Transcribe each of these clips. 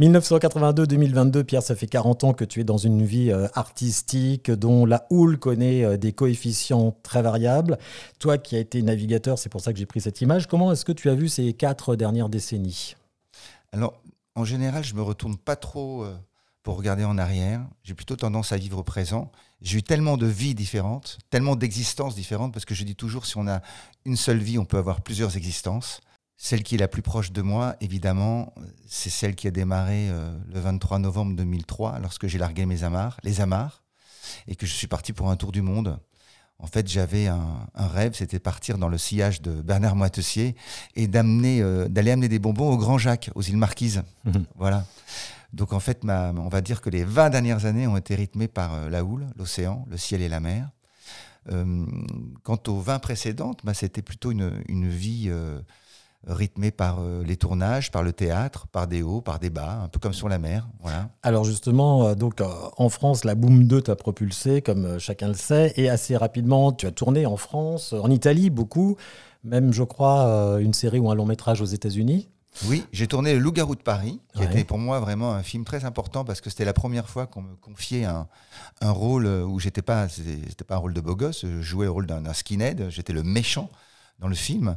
1982-2022, Pierre, ça fait 40 ans que tu es dans une vie euh, artistique dont la houle connaît euh, des coefficients très variables. Toi qui as été navigateur, c'est pour ça que j'ai pris cette image. Comment est-ce que tu as vu ces quatre dernières décennies? Alors, en général, je me retourne pas trop euh, pour regarder en arrière. J'ai plutôt tendance à vivre au présent. J'ai eu tellement de vies différentes, tellement d'existences différentes, parce que je dis toujours, si on a une seule vie, on peut avoir plusieurs existences. Celle qui est la plus proche de moi, évidemment, c'est celle qui a démarré euh, le 23 novembre 2003, lorsque j'ai largué mes amarres, les amarres, et que je suis parti pour un tour du monde. En fait, j'avais un, rêve, c'était partir dans le sillage de Bernard Moitessier et d'amener, euh, d'aller amener des bonbons au Grand Jacques, aux îles Marquises. Mhm. Voilà. Donc en fait, ma, on va dire que les 20 dernières années ont été rythmées par euh, la houle, l'océan, le ciel et la mer. quant aux 20 précédentes, bah, c'était plutôt une, une vie rythmé par euh, les tournages, par le théâtre, par des hauts, par des bas, un peu comme sur la mer. Voilà. Alors justement, euh, donc euh, en France, la Boom 2 t'a propulsé, comme chacun le sait, et assez rapidement, tu as tourné en France, en Italie beaucoup, même je crois une série ou un long métrage aux États-Unis. Oui, j'ai tourné Le Loup-garou de Paris, qui était pour moi vraiment un film très important parce que c'était la première fois qu'on me confiait un, un rôle où j'étais pas, c'était pas un rôle de beau gosse, je jouais le rôle d'un skinhead, j'étais le méchant dans le film.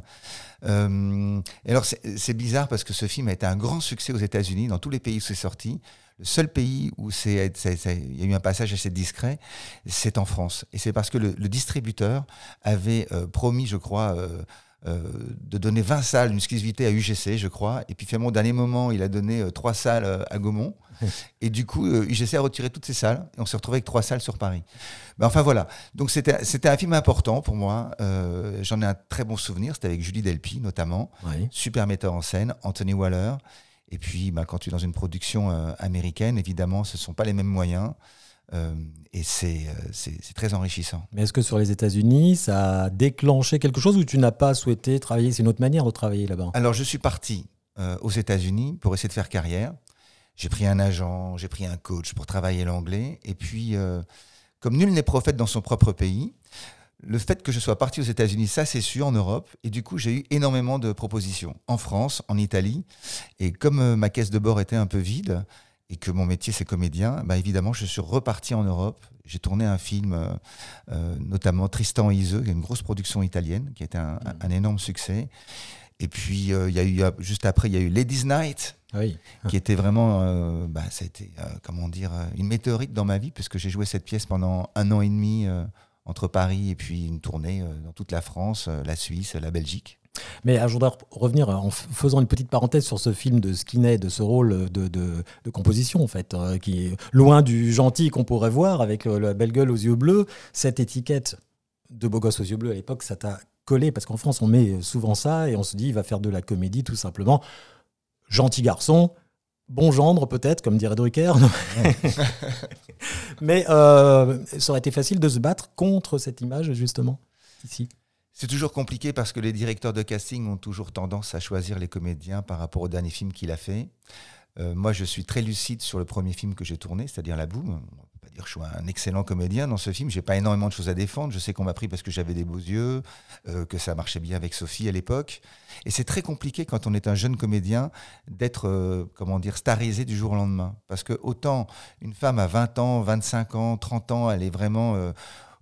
Euh, et alors c'est bizarre parce que ce film a été un grand succès aux États-Unis, dans tous les pays où c'est sorti. Le seul pays où il y a eu un passage assez discret, c'est en France. Et c'est parce que le, distributeur avait euh, promis, je crois, euh, de donner 20 salles, une exclusivité à UGC, je crois. Et puis finalement, au dernier moment, il a donné euh, trois salles euh, à Gaumont. et du coup, UGC a retiré toutes ces salles. Et on s'est retrouvé avec trois salles sur Paris. Ben, enfin voilà. Donc c'était un film important pour moi. J'en ai un très bon souvenir. C'était avec Julie Delpy, notamment. Super metteur en scène. Anthony Waller. Et puis, ben, quand tu es dans une production américaine, évidemment, ce ne sont pas les mêmes moyens. Euh, et euh, c'est très enrichissant. Mais est-ce que sur les États-Unis, ça a déclenché quelque chose ou tu n'as pas souhaité travailler C'est une autre manière de travailler là-bas? Alors, je suis parti euh, aux États-Unis pour essayer de faire carrière. J'ai pris un agent, j'ai pris un coach pour travailler l'anglais. Et puis, comme nul n'est prophète dans son propre pays, le fait que je sois parti aux États-Unis, ça c'est sûr, en Europe. Et du coup, j'ai eu énormément de propositions en France, en Italie. Et comme ma caisse de bord était un peu vide, et que mon métier c'est comédien, bah évidemment je suis reparti en Europe. J'ai tourné un film, euh, euh, notamment Tristan et Iseux, qui est une grosse production italienne, qui était un, un, énorme succès. Et puis euh, il y a eu juste après il y a eu Ladies Night, oui. qui était vraiment, bah, ça a été, comment dire, une météorite dans ma vie puisque j'ai joué cette pièce pendant un an et demi entre Paris et puis une tournée dans toute la France, la Suisse, la Belgique. Mais je voudrais revenir en faisant une petite parenthèse sur ce film de Skinner, de ce rôle de, de, composition, en fait, euh, qui est loin du gentil qu'on pourrait voir avec la belle gueule aux yeux bleus. Cette étiquette de beau gosse aux yeux bleus à l'époque, ça t'a collé, parce qu'en France, on met souvent ça et on se dit, il va faire de la comédie tout simplement. Gentil garçon, bon gendre peut-être, comme dirait Drucker. Mais euh, ça aurait été facile de se battre contre cette image, justement, ici. C'est toujours compliqué parce que les directeurs de casting ont toujours tendance à choisir les comédiens par rapport au dernier film qu'il a fait. Euh, moi, je suis très lucide sur le premier film que j'ai tourné, c'est-à-dire La Boum. On peut pas dire que je suis un excellent comédien dans ce film. J'ai pas énormément de choses à défendre. Je sais qu'on m'a pris parce que j'avais des beaux yeux, euh, que ça marchait bien avec Sophie à l'époque. Et c'est très compliqué quand on est un jeune comédien d'être, euh, comment dire, starisé du jour au lendemain. Parce que autant une femme à 20 ans, 25 ans, 30 ans, elle est vraiment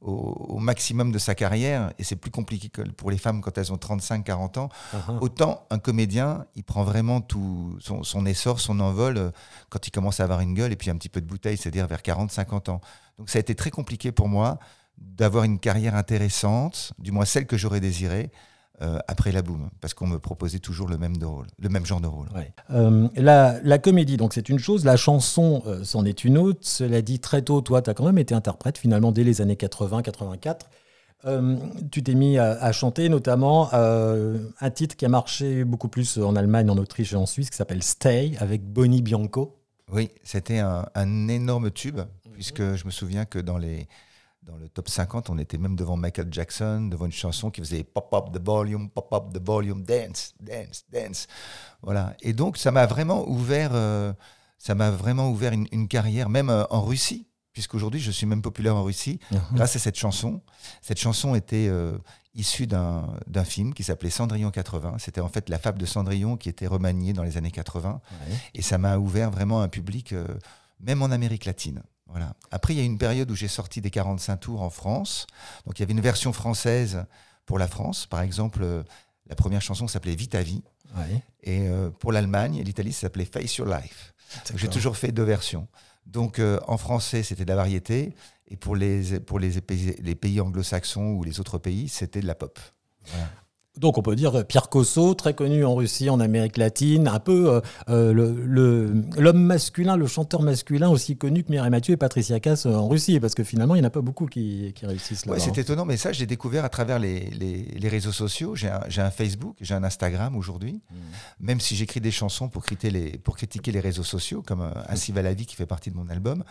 au, maximum de sa carrière, et c'est plus compliqué que pour les femmes quand elles ont 35-40 ans, uh-huh. autant un comédien, il prend vraiment tout son, essor, son envol euh, quand il commence à avoir une gueule et puis un petit peu de bouteille, c'est-à-dire vers 40-50 ans. Donc ça a été très compliqué pour moi d'avoir une carrière intéressante, du moins celle que j'aurais désirée, euh, après la boum, parce qu'on me proposait toujours le même, de rôle, le même genre de rôle. Euh, la, comédie, donc c'est une chose, la chanson, euh, c'en est une autre. Cela dit, très tôt, toi, tu as quand même été interprète, finalement, dès les années 80-84. tu t'es mis à, chanter notamment un titre qui a marché beaucoup plus en Allemagne, en Autriche et en Suisse, qui s'appelle Stay, avec Bonnie Bianco. Oui, c'était un, un, énorme tube, puisque je me souviens que dans les dans le top 50, on était même devant Michael Jackson, devant une chanson qui faisait pop up the volume, pop up the volume, dance, dance, dance. Voilà. Et donc, ça m'a vraiment ouvert, euh, ça m'a vraiment ouvert une, carrière, même euh, en Russie, puisqu'aujourd'hui, je suis même populaire en Russie, uh-huh. grâce à cette chanson. Cette chanson était, euh, issu d'un film qui s'appelait Cendrillon 80. C'était en fait la fable de Cendrillon qui était remaniée dans les années 80. Et ça m'a ouvert vraiment un public, même en Amérique latine. Voilà. Après, il y a une période où j'ai sorti des 45 tours en France. Donc il y avait une version française pour la France. Par exemple, euh, la première chanson s'appelait Vita Vie. Et euh, pour l'Allemagne et l'Italie, ça s'appelait Face Your Life. J'ai toujours fait deux versions. Donc en français, c'était de la variété. Et pour les, pour les, les pays anglo-saxons ou les autres pays, c'était de la pop. Donc on peut dire Pierre Cosso, très connu en Russie, en Amérique latine, un peu euh, euh, l'homme masculin, le chanteur masculin aussi connu que Mireille Mathieu et Patricia Cass euh, en Russie, parce que finalement il n'y en a pas beaucoup qui, réussissent là. Ouais, c'est étonnant, mais ça j'ai découvert à travers les, les, réseaux sociaux. J'ai un, un, Facebook, j'ai un Instagram aujourd'hui, mmh. même si j'écris des chansons pour critiquer les, pour critiquer les réseaux sociaux, comme Ainsi va la vie qui fait partie de mon album,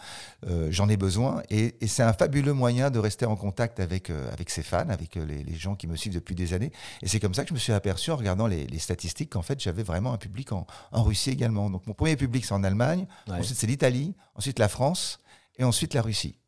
j'en ai besoin et, et c'est un fabuleux moyen de rester en contact avec, avec ses fans, avec les, les, gens qui me suivent depuis des années. Et c'est comme ça que je me suis aperçu en regardant les, statistiques qu'en fait j'avais vraiment un public en, Russie également. Donc mon premier public c'est en Allemagne, ensuite c'est l'Italie, ensuite la France et ensuite la Russie.